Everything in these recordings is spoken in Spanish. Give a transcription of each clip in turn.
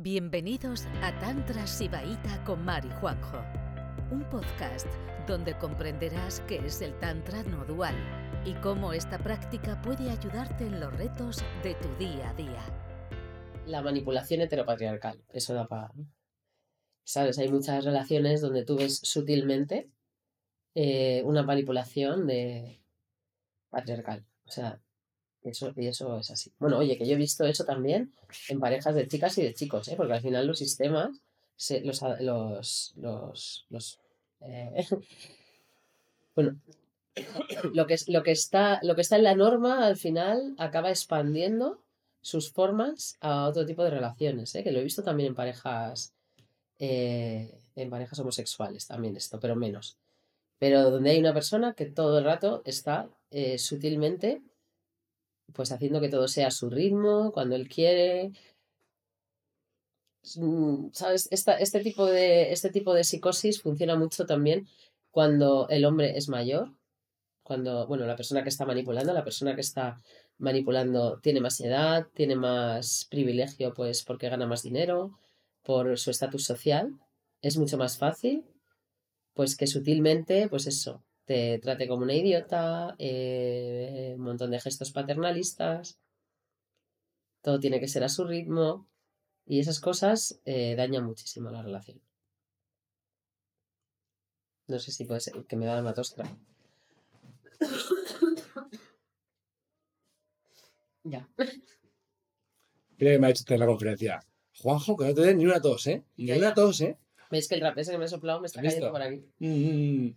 Bienvenidos a Tantra Sibaíta con Mari Juanjo, un podcast donde comprenderás qué es el Tantra no dual y cómo esta práctica puede ayudarte en los retos de tu día a día. La manipulación heteropatriarcal, eso da para... ¿Sabes? Hay muchas relaciones donde tú ves sutilmente eh, una manipulación de patriarcal. O sea, eso, y eso es así. Bueno, oye, que yo he visto eso también en parejas de chicas y de chicos, ¿eh? porque al final los sistemas, se, los, los, los, los eh, bueno, lo que, lo, que está, lo que está en la norma al final acaba expandiendo sus formas a otro tipo de relaciones, ¿eh? que lo he visto también en parejas, eh, en parejas homosexuales también esto, pero menos. Pero donde hay una persona que todo el rato está eh, sutilmente pues haciendo que todo sea a su ritmo, cuando él quiere. Mm, ¿Sabes? este, tipo de, este tipo de psicosis funciona mucho también cuando el hombre es mayor, cuando, bueno, la persona que está manipulando, la persona que está manipulando tiene más edad, tiene más privilegio, pues porque gana más dinero, por su estatus social, es mucho más fácil, pues que sutilmente, pues eso, te trate como una idiota, eh, un montón de gestos paternalistas, todo tiene que ser a su ritmo y esas cosas eh, dañan muchísimo la relación. No sé si puede ser que me da una tostra. ya. Mira que me ha hecho la conferencia. Juanjo, que no te den ni una tos, ¿eh? Ni una tos, ¿eh? ¿Veis que el rap ese que me ha soplado me está cayendo por aquí? Mm,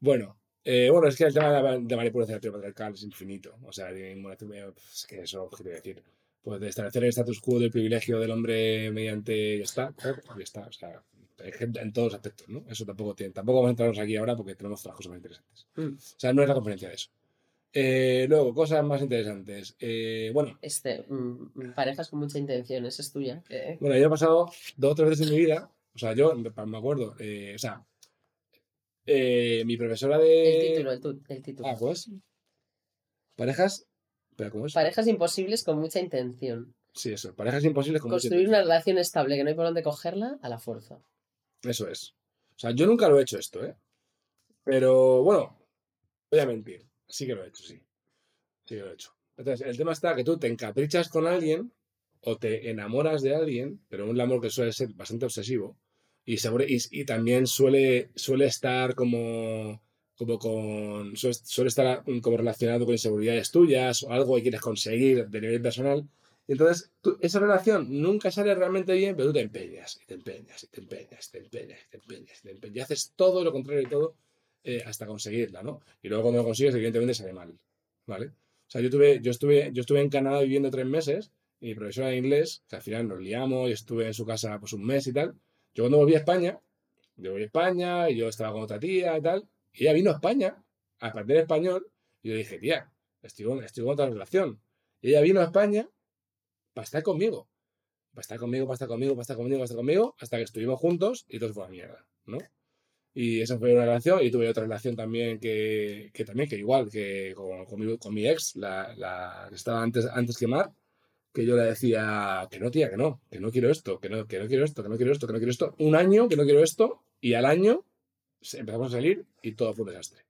bueno, eh, bueno, es que el tema de, la, de manipulación patriarcal es infinito. O sea, es que eso, ¿qué quiero decir? Pues de establecer el status quo del privilegio del hombre mediante ya está, ya está. O sea, en todos los aspectos, ¿no? Eso tampoco tiene, tampoco vamos a entrarnos aquí ahora porque tenemos otras cosas más interesantes. Mm. O sea, no es la conferencia de eso. Eh, luego, cosas más interesantes. Eh, bueno. Este, mm, parejas con mucha intención, esa es tuya. Bueno, yo he pasado dos o tres veces en mi vida, o sea, yo me acuerdo, o sea, eh, mi profesora de. El título, el, título. Ah, pues. Parejas. ¿Pero cómo es? Parejas imposibles con mucha intención. Sí, eso. Parejas imposibles con Construir mucha intención. una relación estable que no hay por dónde cogerla a la fuerza. Eso es. O sea, yo nunca lo he hecho esto, ¿eh? Pero bueno, voy a mentir. Sí que lo he hecho, sí. Sí que lo he hecho. Entonces, el tema está que tú te encaprichas con alguien o te enamoras de alguien, pero un amor que suele ser bastante obsesivo y, y, también suele, suele estar como, como con. Suele, estar como relacionado con inseguridades tuyas o algo que quieres conseguir de nivel personal. Y entonces, esa relación nunca sale realmente bien, pero tú te empeñas, y te empeñas, y te empeñas, y te empeñas, y te empeñas, y te empeñas. Y haces todo lo contrario de todo eh, hasta conseguirla, ¿no? Y luego cuando lo consigues, evidentemente sale mal, ¿vale? O sea, yo, tuve, yo, estuve, yo estuve en Canadá viviendo tres meses y mi profesora de inglés, que al final nos liamos y estuve en su casa pues un mes y tal. Yo cuando volví a España, yo volví a España yo estaba con otra tía y tal, ella vino a España a aprender español y yo dije, tía, estoy con, estoy con otra relación. Ella vino a España para estar conmigo. Para estar conmigo, para estar conmigo, para estar conmigo, hasta que estuvimos juntos y todo fue a mierda, ¿no? Y esa fue una relación. Y tuve otra relación también que, que también, que igual que con, con mi, ex, la, la, que estaba antes, antes que Mar, que yo le decía que no, tía, que no, que no quiero esto, que no, que no quiero esto, que no quiero esto, que no quiero esto. Un año que no quiero esto y al año empezamos a salir y todo fue un desastre.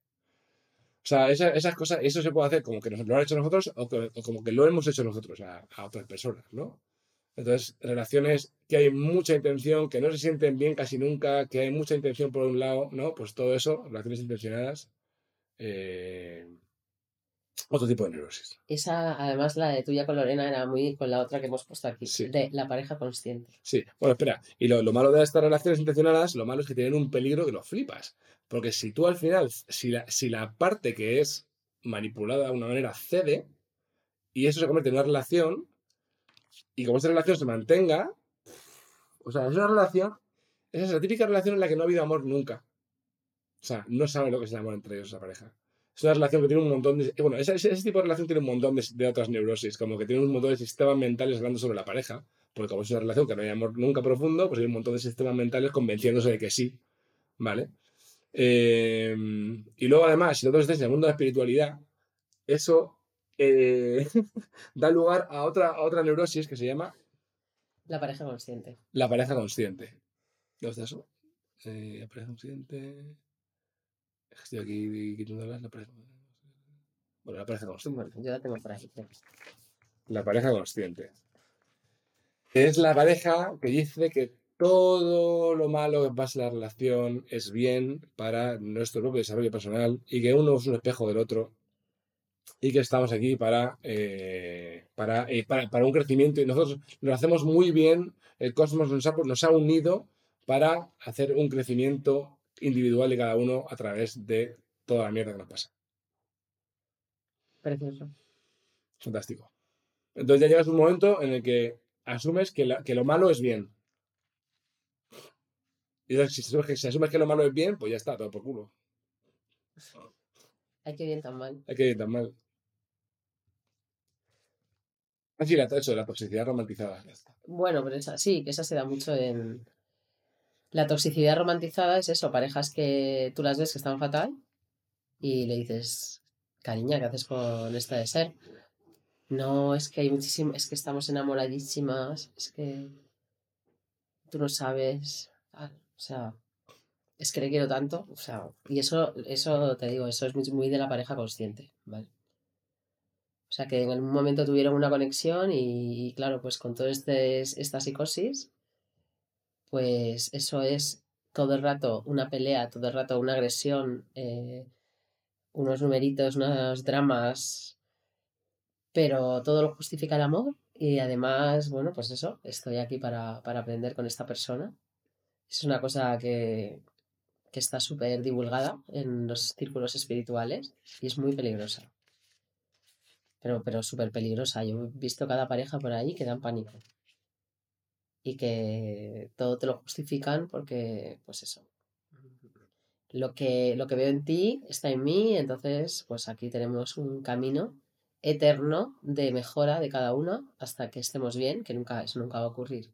O sea, esas cosas, eso se puede hacer como que nos lo han hecho nosotros o, como que lo hemos hecho nosotros a, a, otras personas, ¿no? Entonces, relaciones que hay mucha intención, que no se sienten bien casi nunca, que hay mucha intención por un lado, ¿no? Pues todo eso, relaciones intencionadas, eh, otro tipo de neurosis. Esa, además, la de tuya con Lorena era muy con la otra que hemos puesto aquí, de la pareja consciente. Sí, bueno, espera. Y lo, malo de estas relaciones intencionadas, lo malo es que tienen un peligro que lo flipas. Porque si tú al final, si la, si la parte que es manipulada de una manera cede, y eso se convierte en una relación, y como esa relación se mantenga, o sea, es una relación, esa es la típica relación en la que no ha habido amor nunca. O sea, no sabe lo que es el amor entre ellos, esa pareja es una relación que tiene un montón de... Bueno, ese, tipo de relación tiene un montón de, otras neurosis, como que tiene un montón de sistemas mentales hablando sobre la pareja, porque como es una relación que no hay amor nunca profundo, pues hay un montón de sistemas mentales convenciéndose de que sí, ¿vale? Eh, y luego además, si nosotros estáis en el mundo de la espiritualidad, eso eh, da lugar a otra, a otra neurosis que se llama La pareja consciente. la pareja consciente. ¿Dónde está eso? Eh, la pareja consciente. Estoy aquí quitándolas. La pareja... Bueno, la pareja consciente. Yo la tengo por. La pareja consciente. Es la pareja que dice que todo lo malo que pasa en la relación es bien para nuestro propio desarrollo personal y que uno es un espejo del otro y que estamos aquí para, eh, para, eh, para, para un crecimiento y nosotros lo hacemos muy bien. El cosmos nos ha, nos ha unido para hacer un crecimiento individual de cada uno a través de toda la mierda que nos pasa. Precioso. Fantástico. Entonces ya llegas a un momento en el que asumes que, la- que lo malo es bien. Y si asumes, que, si asumes que lo malo es bien, pues ya está, todo por culo. Ay, qué bien tan mal. Hay que ir tan mal. Así, la, eso, la toxicidad romantizada. Bueno, pero esa, sí, que esa se da mucho en... La toxicidad romantizada es eso, parejas que tú las ves que están fatal y le dices, cariña, ¿qué haces con esta de ser? No, es que hay muchísimo, es que estamos enamoradísimas, es que tú no sabes, tal. o sea, es que le quiero tanto, o sea, y eso, eso te digo, eso es muy, muy de la pareja consciente, ¿vale? O sea, que en algún momento tuvieron una conexión y, y claro, pues con toda este, esta psicosis, pues eso es todo el rato una pelea, todo el rato una agresión, eh, unos numeritos, unos dramas, pero todo lo justifica el amor y además, bueno, pues eso, estoy aquí para, para aprender con esta persona. Es una cosa que, que está súper divulgada en los círculos espirituales y es muy peligrosa. Pero, pero súper peligrosa. Yo he visto cada pareja por ahí que dan pánico. Y que todo te lo justifican porque, pues eso. Lo que, lo que veo en ti está en mí, entonces, pues aquí tenemos un camino eterno de mejora de cada uno hasta que estemos bien, que nunca, eso nunca va a ocurrir.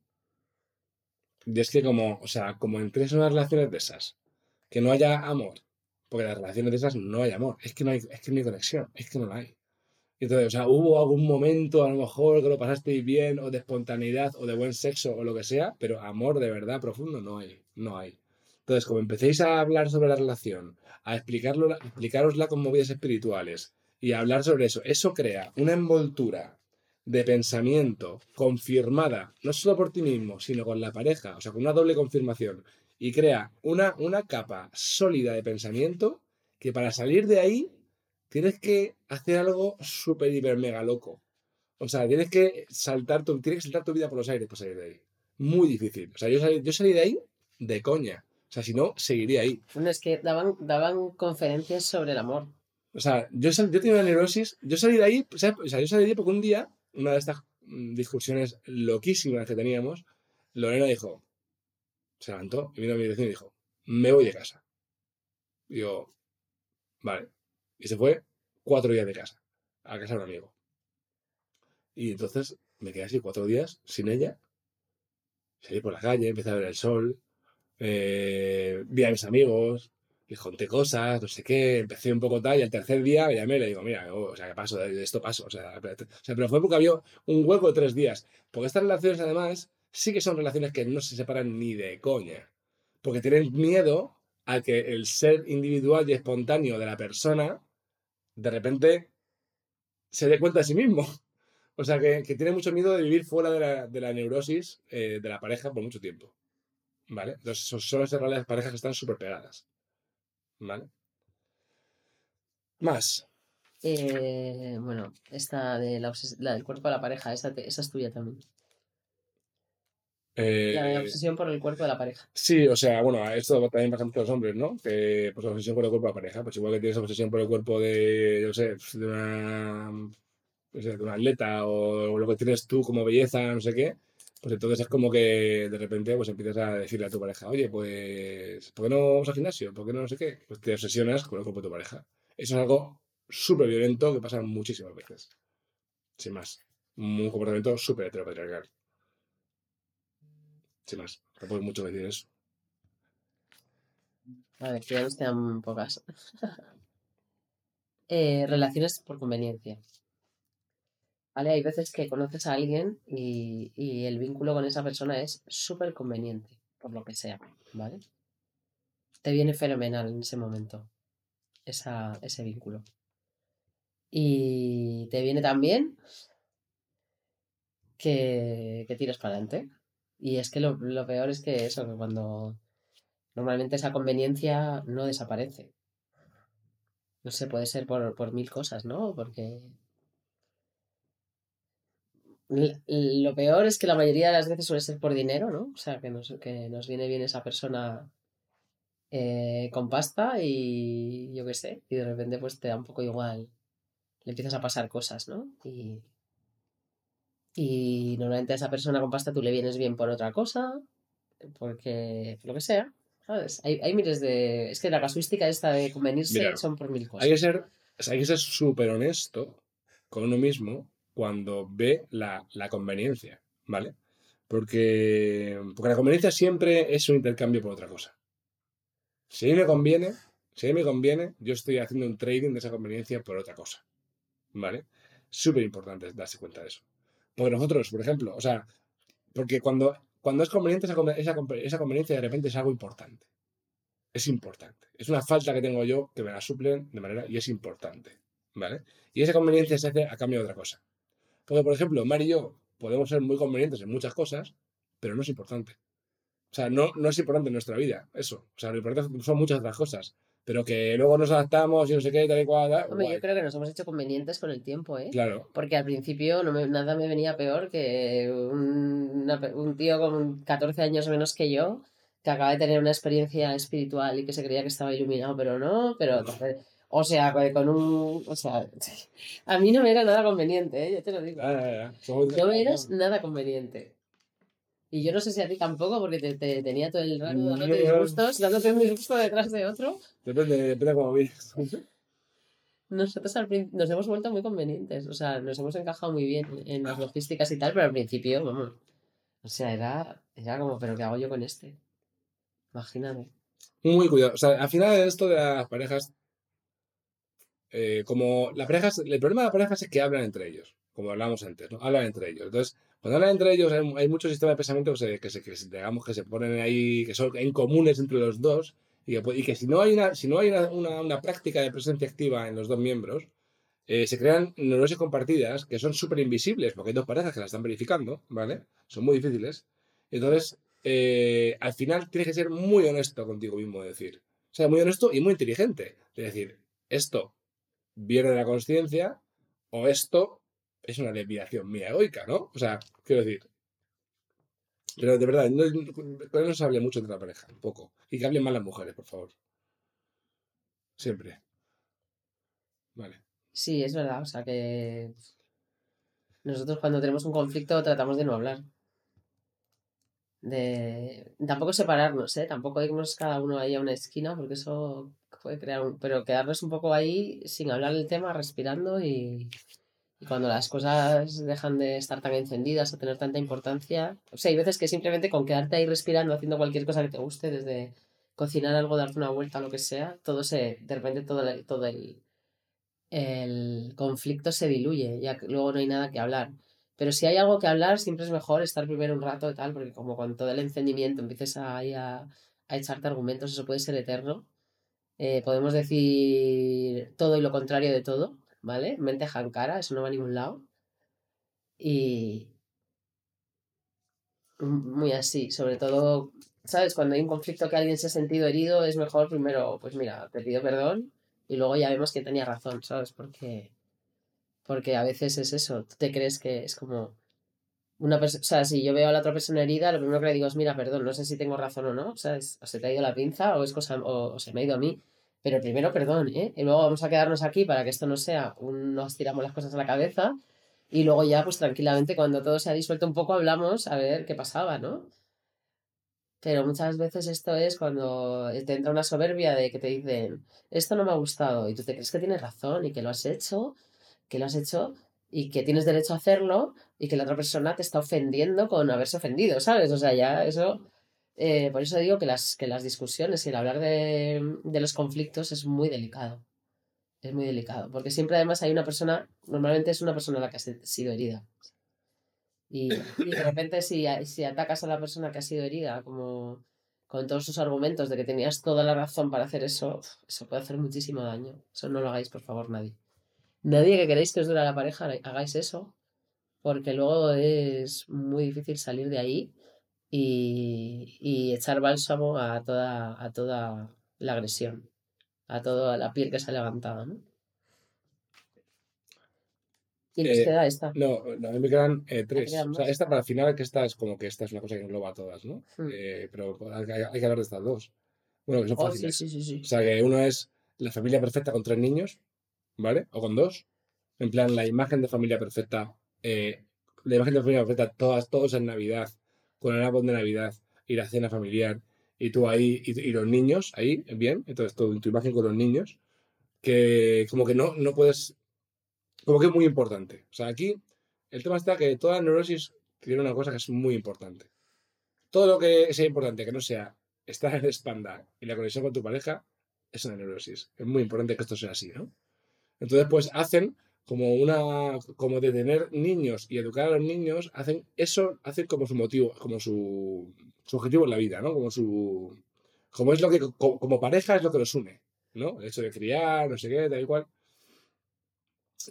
Y es que como, o sea, como entres en unas relaciones de esas, que no haya amor, porque las relaciones de esas no hay amor, es que no hay, es que no hay conexión, es que no la hay. Entonces, o sea, hubo algún momento, a lo mejor, que lo pasasteis bien, o de espontaneidad, o de buen sexo, o lo que sea, pero amor de verdad profundo no hay, no hay. Entonces, como empecéis a hablar sobre la relación, a explicarosla con movidas espirituales, y a hablar sobre eso, eso crea una envoltura de pensamiento confirmada, no solo por ti mismo, sino con la pareja, o sea, con una doble confirmación, y crea una, una capa sólida de pensamiento que para salir de ahí tienes que hacer algo súper, hiper, mega loco. O sea, tienes que saltar tu, tienes que saltar tu vida por los aires para salir de ahí. Muy difícil. O sea, yo salí, yo salí de ahí de coña. O sea, si no, seguiría ahí. Bueno, es que daban, daban conferencias sobre el amor. O sea, yo, sal- yo tenía una neurosis. Yo salí de ahí, o sea, yo salí de ahí porque un día, una de estas mm, discusiones loquísimas que teníamos, Lorena dijo, se levantó y vino a mi dirección y dijo, me voy de casa. Y yo, vale. Y se fue cuatro días de casa, a casa de un amigo. Y entonces me quedé así cuatro días sin ella. Salí por la calle, empecé a ver el sol, eh, vi a mis amigos, les conté cosas, no sé qué, empecé un poco tal, y al tercer día me llamé y le digo, mira, oh, o sea, ¿qué paso? De esto paso. O sea, espérate. O sea, pero fue porque había un hueco de tres días. Porque estas relaciones, además, sí que son relaciones que no se separan ni de coña. Porque tienen miedo a que el ser individual y espontáneo de la persona, de repente, se dé cuenta de sí mismo. O sea, que, que tiene mucho miedo de vivir fuera de la, de la neurosis eh, de la pareja por mucho tiempo. ¿Vale? Entonces, son, las parejas que están súper pegadas. ¿Vale? Más. Eh, bueno, esta de la, la del cuerpo de la pareja, esa, te- esa es tuya también. Eh, La obsesión por el cuerpo de la pareja. Sí, o sea, bueno, esto también pasa mucho a los hombres, ¿no? Que pues obsesión por el cuerpo de la pareja, pues igual que tienes obsesión por el cuerpo de, yo no sé, de una, no sé, de una atleta o lo que tienes tú como belleza, no sé qué, pues entonces es como que de repente pues empiezas a decirle a tu pareja, oye, pues, ¿por qué no vamos al gimnasio? ¿Por qué no no sé qué? Pues te obsesionas con el cuerpo de tu pareja. Eso es algo súper violento que pasa muchísimas veces. Sin más. Un comportamiento súper heteropatriarcal. Sin más. Tampoco hay mucho decir eso. Ver, que ya nos quedan pocas. Eh, relaciones por conveniencia. ¿Vale? Hay veces que conoces a alguien y, y el vínculo con esa persona es súper conveniente, por lo que sea, ¿vale? Te viene fenomenal en ese momento esa, ese vínculo. Y te viene también que, que tires para adelante. Y es que lo, lo peor es que eso, que cuando normalmente esa conveniencia no desaparece. No sé, puede ser por, por mil cosas, ¿no? Porque lo peor es que la mayoría de las veces suele ser por dinero, ¿no? O sea, que nos, que nos viene bien esa persona eh, con pasta y yo qué sé, y de repente pues te da un poco igual, le empiezas a pasar cosas, ¿no? Y, y normalmente a esa persona con pasta tú le vienes bien por otra cosa, porque por lo que sea, ¿sabes? Hay, hay miles de... Es que la casuística esta de convenirse Mira, son por mil cosas. Hay que ser, hay que ser súper honesto con uno mismo cuando ve la, la conveniencia, ¿vale? Porque, porque la conveniencia siempre es un intercambio por otra cosa. Si a mí me conviene, si a mí me conviene, yo estoy haciendo un trading de esa conveniencia por otra cosa, ¿vale? Súper importante darse cuenta de eso. Porque nosotros, por ejemplo, o sea, porque cuando, cuando es conveniente esa, esa, conve- esa conveniencia de repente es algo importante. Es importante. Es una falta que tengo yo que me la suplen de manera y es importante, ¿vale? Y esa conveniencia se hace a cambio de otra cosa. Porque, por ejemplo, Mar y yo podemos ser muy convenientes en muchas cosas, pero no es importante. O sea, no, no es importante en nuestra vida, eso. O sea, lo importante son muchas otras cosas. Pero que luego nos adaptamos y no sé qué, tal y cual, tal, Hombre, guay. yo creo que nos hemos hecho convenientes con el tiempo, ¿eh? Claro, Porque al principio no me- nada me venía peor que un, una un tío con 14 años menos que yo, que acaba de tener una experiencia espiritual y que se creía que estaba iluminado, pero no, pero... O sea, con un... O sea, a mí no me era nada conveniente, ¿eh? Yo te lo digo. ya, ya, ya. Somos- No me eras nada conveniente. Y yo no sé si a ti tampoco, porque te, te tenía todo el rato dándote No. disgustos, dándote un disgusto detrás de otro. Depende, depende de cómo vienes. Nosotros al nos hemos vuelto muy convenientes, o sea, nos hemos encajado muy bien en las logísticas y tal, pero al principio, vamos, o sea, era, era como, pero ¿qué hago yo con este? Imagínate. Muy cuidado. O sea, al final de esto de las parejas, eh, como las parejas, el problema de las parejas es que hablan entre ellos, como hablábamos antes, ¿no? Hablan entre ellos. Entonces, cuando hablan entre ellos, hay, hay muchos sistemas de pensamiento que se, que se, que digamos, que se ponen ahí, que son en comunes entre los dos, y que, y que si no hay una, si no hay una, una- una práctica de presencia activa en los dos miembros, eh, se crean neurosis compartidas que son súper invisibles, porque hay dos parejas que las están verificando, ¿vale? Son muy difíciles. Entonces, eh, al final tienes que ser muy honesto contigo mismo, de decir. O sea, muy honesto y muy inteligente. De decir, esto viene de la conciencia o esto es una desviación mía egoica, ¿no? O sea, quiero decir. Pero de verdad, no, con no se hable mucho entre la pareja, un poco. Y que hablen más las mujeres, por favor. Siempre. Vale. Sí, es verdad, o sea que nosotros cuando tenemos un conflicto tratamos de no hablar. De tampoco separarnos, ¿eh? Tampoco irnos cada uno ahí a una esquina, porque eso puede crear un... Pero quedarnos un poco ahí sin hablar del tema, respirando y, y cuando las cosas dejan de estar tan encendidas o tener tanta importancia... O sea, hay veces que simplemente con quedarte ahí respirando, haciendo cualquier cosa que te guste, desde cocinar algo, darte una vuelta, lo que sea, todo se... De repente todo el, todo el, el conflicto se diluye, ya que luego no hay nada que hablar. Pero si hay algo que hablar, siempre es mejor estar primero un rato y tal, porque como con todo el encendimiento empieces ahí a, a echarte argumentos, eso puede ser eterno. Eh, podemos decir todo y lo contrario de todo, ¿vale? Mente jankara, eso no va a ningún lado. Y muy así, sobre todo, ¿sabes? Cuando hay un conflicto que alguien se ha sentido herido, es mejor primero, pues mira, te pido perdón y luego ya vemos que tenía razón, ¿sabes? Porque, porque a veces es eso, tú te crees que es como una persona, o sea, si yo veo a la otra persona herida, lo primero que le digo es, mira, perdón, no sé si tengo razón o no, ¿sabes? O se te ha ido la pinza o es cosa, o, o se me ha ido a mí, pero primero perdón, ¿eh? Y luego vamos a quedarnos aquí para que esto no sea un nos tiramos las cosas a la cabeza y luego ya, pues tranquilamente, cuando todo se ha disuelto un poco, hablamos a ver qué pasaba, ¿no? Pero muchas veces esto es cuando te entra una soberbia de que te dicen, esto no me ha gustado, y tú te crees que tienes razón y que lo has hecho, que lo has hecho y que tienes derecho a hacerlo y que la otra persona te está ofendiendo con haberse ofendido, ¿sabes? O sea, ya eso... eh, por eso digo que las, que las discusiones y el hablar de, de los conflictos es muy delicado. Es muy delicado, porque siempre además hay una persona, normalmente es una persona la que ha sido herida. Y, y de repente si, si atacas a la persona que ha sido herida, como con todos sus argumentos de que tenías toda la razón para hacer eso, eso puede hacer muchísimo daño. Eso no lo hagáis, por favor, nadie. Nadie que queréis que os dure la pareja, hagáis eso, porque luego es muy difícil salir de ahí y, y echar bálsamo a toda, a toda la agresión, a toda la piel que se ha levantado, ¿no? ¿Y nos queda esta? No, no, a mí me quedan eh, tres. o sea, esta para el final, que esta es como que esta es una cosa que engloba a todas, ¿no? Hmm. Eh, pero hay, que hablar de estas dos. Bueno, que son oh, fáciles. Sí, sí, sí, o sea, que uno es la familia perfecta con tres niños, ¿vale? O con dos. En plan, la imagen de familia perfecta, eh, la imagen de familia perfecta, todas, todos en Navidad, con el árbol de Navidad y la cena familiar, y tú ahí, y, los niños ahí, bien, entonces tu, tu imagen con los niños, que como que no, no puedes como que es muy importante. O sea, aquí el tema está que toda neurosis tiene una cosa que es muy importante. Todo lo que sea importante, que no sea estar en espalda y la conexión con tu pareja, es una neurosis. Es muy importante que esto sea así, ¿no? Entonces, pues hacen como una, como de tener niños y educar a los niños, hacen eso, hacen como su motivo, como su, su objetivo en la vida, ¿no? Como su, como es lo que, como, pareja es lo que los une, ¿no? El hecho de criar, no sé qué, tal y cual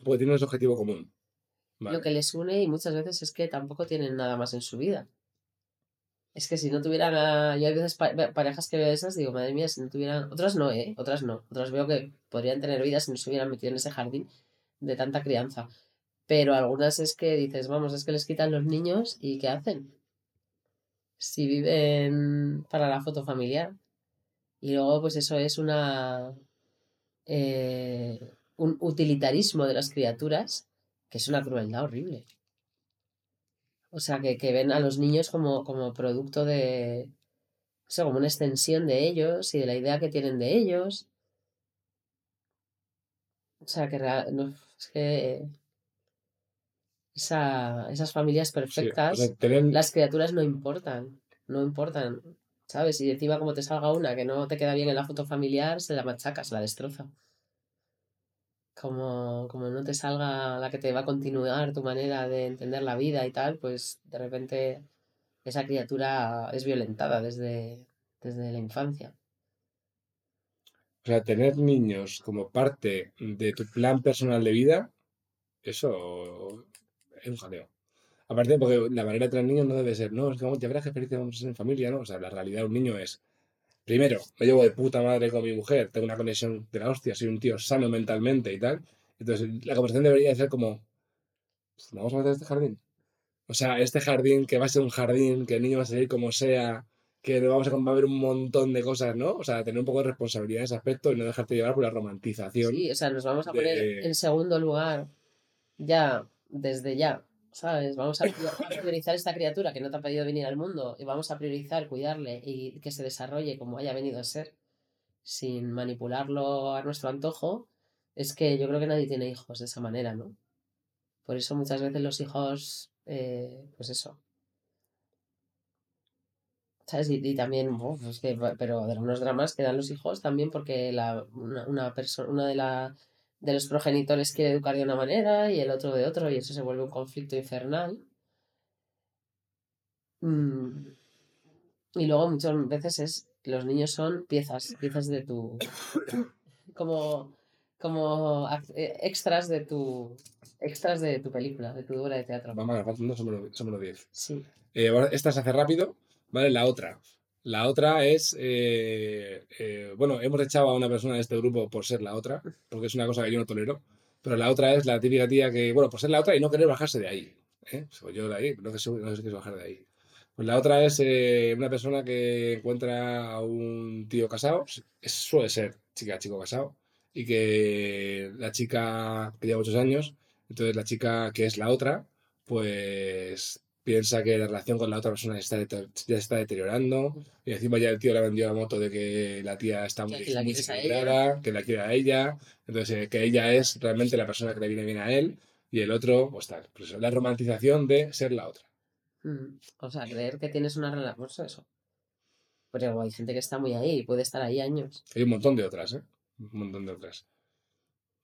porque tienen ese objetivo común. Lo que les une y muchas veces es que tampoco tienen nada más en su vida. Es que si no tuvieran, a... yo hay veces parejas que veo esas, digo, madre mía, si no tuvieran, otras no, ¿eh? Otras no. Otras veo que podrían tener vida si no se hubieran metido en ese jardín de tanta crianza. Pero algunas es que dices, vamos, es que les quitan los niños y ¿qué hacen? Si viven para la foto familiar. Y luego, pues eso es una... Eh, un utilitarismo de las criaturas que es una crueldad horrible. O sea, que, ven a los niños como, como producto de. O sea, como una extensión de ellos y de la idea que tienen de ellos. O sea, que, no, es que esas familias perfectas, las criaturas no importan, no importan, ¿sabes? Y encima como te salga una que no te queda bien en la foto familiar, se la machaca, se la destroza como, como no te salga la que te va a continuar tu manera de entender la vida y tal, pues de repente esa criatura es violentada desde, desde la infancia. Sea, tener niños como parte de tu plan personal de vida, eso es un jaleo. Aparte, porque la manera de tener niños no debe ser, no, es que vamos, ya verás que felices vamos a ser en familia, ¿no? O sea, la realidad de un niño es, primero, me llevo de puta madre con mi mujer, tengo una conexión de la hostia, soy un tío sano mentalmente y tal. Entonces, la conversación debería ser como, pues, vamos a hacer este jardín. O sea, este jardín que va a ser un jardín, que el niño va a salir como sea, que vamos a, va a haber un montón de cosas, ¿no? O sea, tener un poco de responsabilidad en ese aspecto y no dejarte llevar por la romantización. Sí, o sea, nos vamos a poner en segundo lugar ya, desde ya, ¿sabes? Vamos a, priorizar esta criatura que no te ha pedido venir al mundo y vamos a priorizar cuidarle y que se desarrolle como haya venido a ser sin manipularlo a nuestro antojo. Es que yo creo que nadie tiene hijos de esa manera, ¿no? Por eso muchas veces los hijos, eh, pues eso. ¿Sabes? Y, también, pero de algunos dramas que dan los hijos también porque la, una, una persona, una de las de los progenitores quiere educar de una manera y el otro de otro, y eso se vuelve un conflicto infernal. Mm. Y luego muchas veces es los niños son piezas, piezas de tu como como eh, extras de tu extras de tu película, de tu obra de teatro. Vamos, faltando somos los 10. Sí. Eh, esta se hace rápido, ¿vale? La otra. La otra es, eh, eh, bueno, hemos echado a una persona de este grupo por ser la otra, porque es una cosa que yo no tolero, pero la otra es la típica tía que, bueno, por ser la otra y no querer bajarse de ahí. ¿eh? yo de ahí, no sé, no sé si bajar de ahí. Pues la otra es una persona que encuentra a un tío casado, es, suele ser chica, chico casado, y que la chica que lleva muchos años, entonces la chica que es la otra, pues piensa que la relación con la otra persona está, ya está deteriorando y encima ya el tío le ha vendido la moto de que la tía está muy, que la que la quiere a ella, entonces eh, que ella es realmente la persona que le viene bien a él y el otro, pues tal, pues la romantización de ser la otra. Mm, o sea, creer que tienes una relación, pues eso. Pero hay gente que está muy ahí y puede estar ahí años. Hay un montón de otras, ¿eh? Un montón de otras.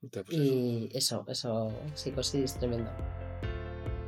Entonces, pues eso. Y eso, eso, psicosis tremendo.